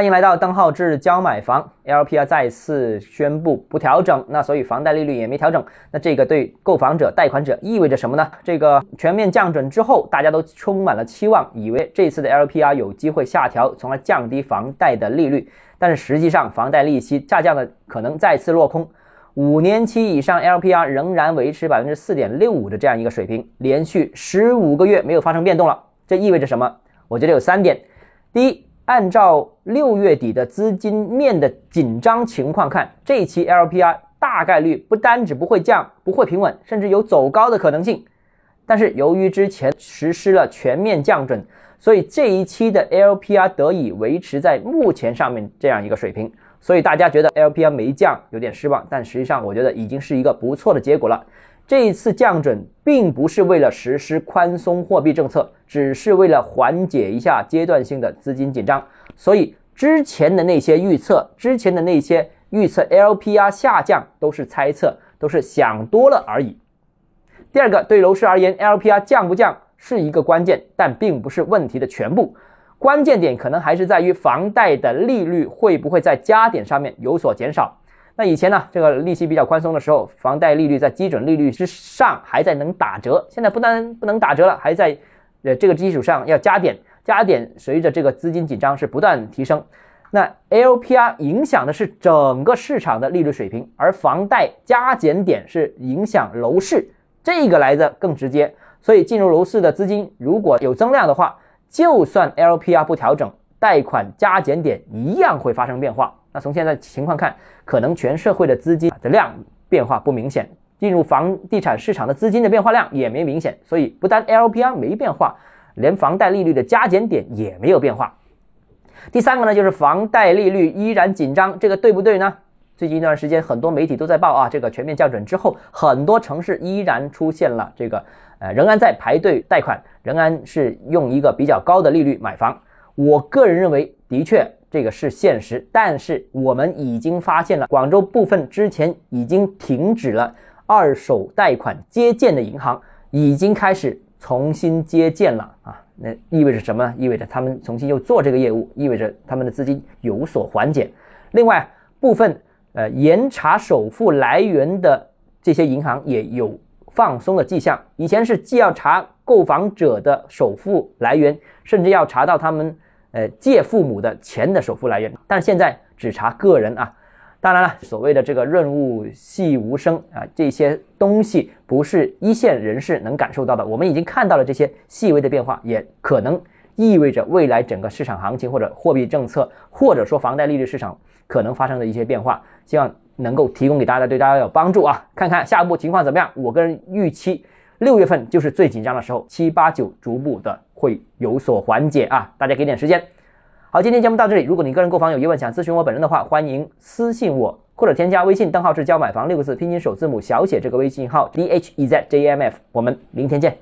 欢迎来到邓浩志教买房，LPR 再次宣布不调整，那所以房贷利率也没调整，那这个对购房者、贷款者意味着什么呢？这个全面降准之后，大家都充满了期望，以为这次的 LPR 有机会下调，从而降低房贷的利率，但是实际上房贷利息下降的可能再次落空，五年期以上 LPR 仍然维持百分之四点六五的这样一个水平，连续十五个月没有发生变动了，这意味着什么？我觉得有三点，第一。按照六月底的资金面的紧张情况看，这一期 LPR 大概率不单只不会降，不会平稳，甚至有走高的可能性。但是由于之前实施了全面降准，所以这一期的 LPR 得以维持在目前上面这样一个水平。所以大家觉得 LPR 没降有点失望，但实际上我觉得已经是一个不错的结果了。这一次降准并不是为了实施宽松货币政策，只是为了缓解一下阶段性的资金紧张。所以之前的那些预测，之前的那些预测 LPR 下降都是猜测，都是想多了而已。第二个，对楼市而言，LPR 降不降是一个关键，但并不是问题的全部。关键点可能还是在于房贷的利率会不会在加点上面有所减少。那以前呢，这个利息比较宽松的时候，房贷利率在基准利率之上还在能打折，现在不但不能打折了，还在呃这个基础上要加点，加点随着这个资金紧张是不断提升。那 LPR 影响的是整个市场的利率水平，而房贷加减点是影响楼市，这个来的更直接。所以进入楼市的资金如果有增量的话，就算 LPR 不调整，贷款加减点一样会发生变化。那从现在情况看，可能全社会的资金的量变化不明显，进入房地产市场的资金的变化量也没明显，所以不单 LPR 没变化，连房贷利率的加减点也没有变化。第三个呢，就是房贷利率依然紧张，这个对不对呢？最近一段时间，很多媒体都在报啊，这个全面降准之后，很多城市依然出现了这个呃，仍然在排队贷款，仍然是用一个比较高的利率买房。我个人认为，的确。这个是现实，但是我们已经发现了，广州部分之前已经停止了二手贷款接建的银行，已经开始重新接建了啊！那意味着什么？意味着他们重新又做这个业务，意味着他们的资金有所缓解。另外，部分呃严查首付来源的这些银行也有放松的迹象。以前是既要查购房者的首付来源，甚至要查到他们。呃，借父母的钱的首付来源，但现在只查个人啊。当然了，所谓的这个润物细无声啊，这些东西不是一线人士能感受到的。我们已经看到了这些细微的变化，也可能意味着未来整个市场行情或者货币政策，或者说房贷利率市场可能发生的一些变化。希望能够提供给大家，对大家有帮助啊。看看下一步情况怎么样。我个人预期六月份就是最紧张的时候，七八九逐步的。会有所缓解啊！大家给点时间。好，今天节目到这里。如果你个人购房有疑问，想咨询我本人的话，欢迎私信我或者添加微信“邓浩志教买房”六个字拼音首字母小写这个微信号 d h e z j m f。我们明天见。